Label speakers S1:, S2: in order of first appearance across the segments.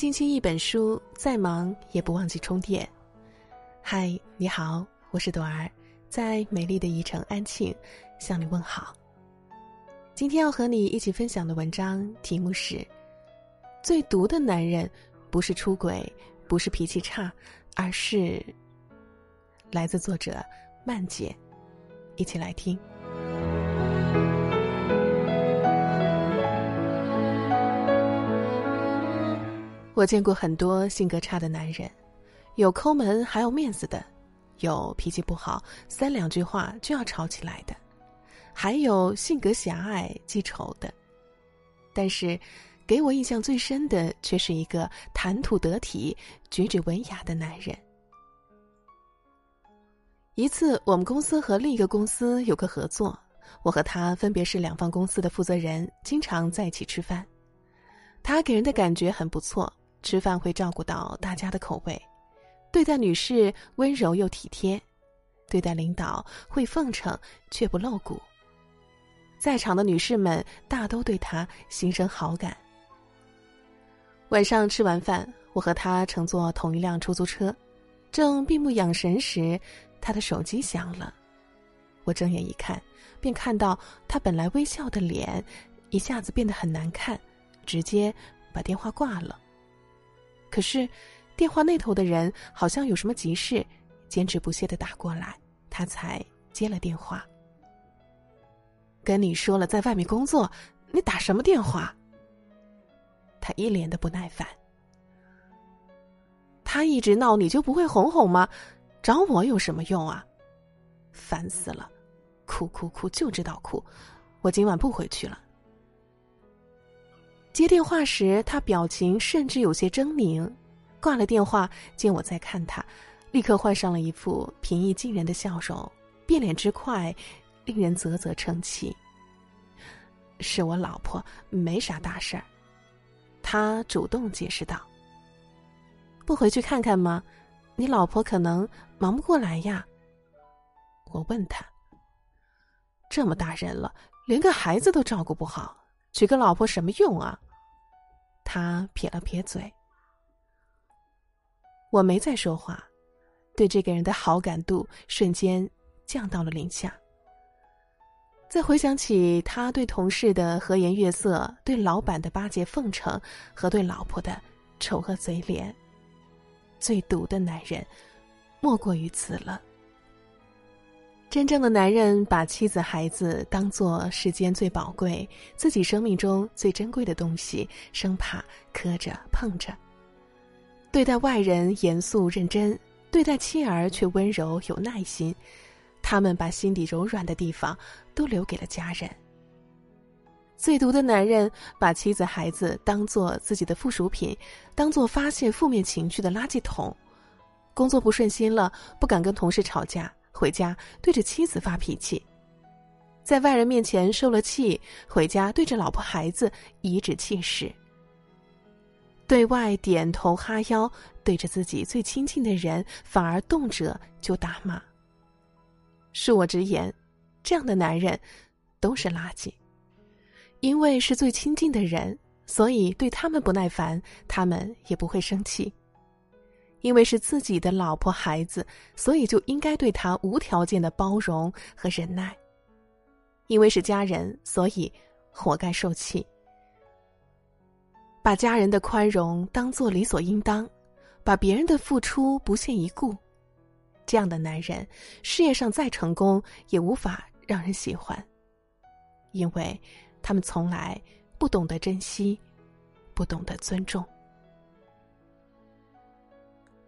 S1: 星期一本书，再忙也不忘记充电。嗨，你好，我是朵儿，在美丽的宜城安庆向你问好。今天要和你一起分享的文章题目是：最毒的男人不是出轨，不是脾气差，而是……来自作者曼姐，一起来听。我见过很多性格差的男人，有抠门还有面子的，有脾气不好三两句话就要吵起来的，还有性格狭隘记仇的。但是，给我印象最深的却是一个谈吐得体、举止文雅的男人。一次，我们公司和另一个公司有个合作，我和他分别是两方公司的负责人，经常在一起吃饭。他给人的感觉很不错。吃饭会照顾到大家的口味，对待女士温柔又体贴，对待领导会奉承却不露骨。在场的女士们大都对他心生好感。晚上吃完饭，我和他乘坐同一辆出租车，正闭目养神时，他的手机响了。我睁眼一看，便看到他本来微笑的脸，一下子变得很难看，直接把电话挂了。可是，电话那头的人好像有什么急事，坚持不懈的打过来，他才接了电话。跟你说了在外面工作，你打什么电话？他一脸的不耐烦。他一直闹，你就不会哄哄吗？找我有什么用啊？烦死了，哭哭哭，就知道哭。我今晚不回去了。接电话时，他表情甚至有些狰狞。挂了电话，见我在看他，立刻换上了一副平易近人的笑容，变脸之快，令人啧啧称奇。是我老婆，没啥大事儿。他主动解释道：“不回去看看吗？你老婆可能忙不过来呀。”我问他：“这么大人了，连个孩子都照顾不好。”娶个老婆什么用啊？他撇了撇嘴。我没再说话，对这个人的好感度瞬间降到了零下。再回想起他对同事的和颜悦色，对老板的巴结奉承，和对老婆的丑恶嘴脸，最毒的男人，莫过于此了。真正的男人把妻子、孩子当做世间最宝贵、自己生命中最珍贵的东西，生怕磕着碰着。对待外人严肃认真，对待妻儿却温柔有耐心。他们把心底柔软的地方都留给了家人。最毒的男人把妻子、孩子当做自己的附属品，当做发泄负面情绪的垃圾桶。工作不顺心了，不敢跟同事吵架。回家对着妻子发脾气，在外人面前受了气，回家对着老婆孩子颐指气使。对外点头哈腰，对着自己最亲近的人反而动辄就打骂。恕我直言，这样的男人都是垃圾。因为是最亲近的人，所以对他们不耐烦，他们也不会生气。因为是自己的老婆孩子，所以就应该对他无条件的包容和忍耐。因为是家人，所以活该受气。把家人的宽容当做理所应当，把别人的付出不屑一顾，这样的男人，事业上再成功也无法让人喜欢。因为他们从来不懂得珍惜，不懂得尊重。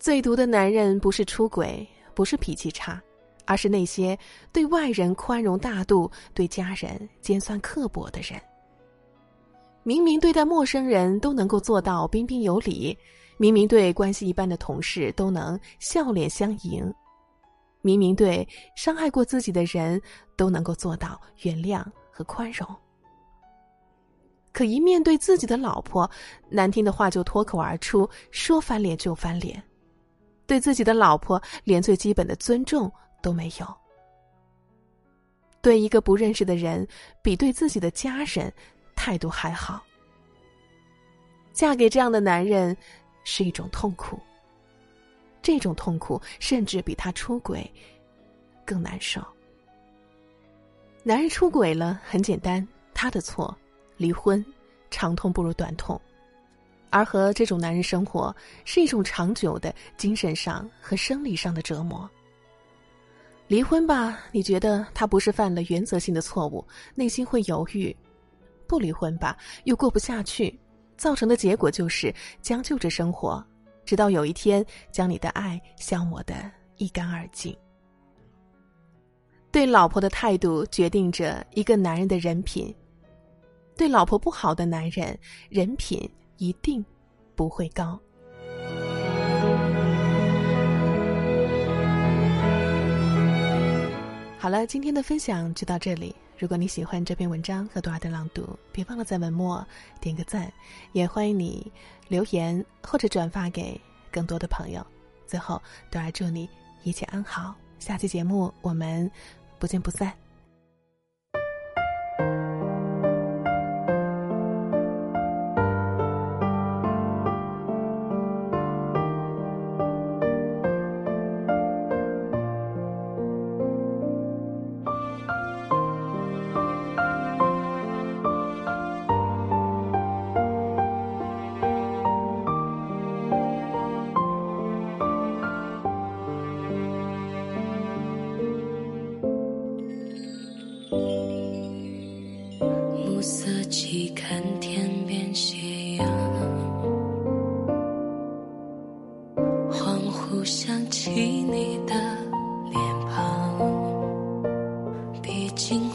S1: 最毒的男人不是出轨，不是脾气差，而是那些对外人宽容大度、对家人尖酸刻薄的人。明明对待陌生人都能够做到彬彬有礼，明明对关系一般的同事都能笑脸相迎，明明对伤害过自己的人都能够做到原谅和宽容，可一面对自己的老婆，难听的话就脱口而出，说翻脸就翻脸。对自己的老婆连最基本的尊重都没有，对一个不认识的人比对自己的家人态度还好。嫁给这样的男人，是一种痛苦。这种痛苦甚至比他出轨更难受。男人出轨了，很简单，他的错，离婚，长痛不如短痛。而和这种男人生活，是一种长久的精神上和生理上的折磨。离婚吧，你觉得他不是犯了原则性的错误，内心会犹豫；不离婚吧，又过不下去，造成的结果就是将就着生活，直到有一天将你的爱消磨得一干二净。对老婆的态度决定着一个男人的人品，对老婆不好的男人，人品一定不会高。好了，今天的分享就到这里。如果你喜欢这篇文章和朵儿的朗读，别忘了在文末点个赞，也欢迎你留言或者转发给更多的朋友。最后，朵儿祝你一切安好。下期节目我们不见不散。
S2: 心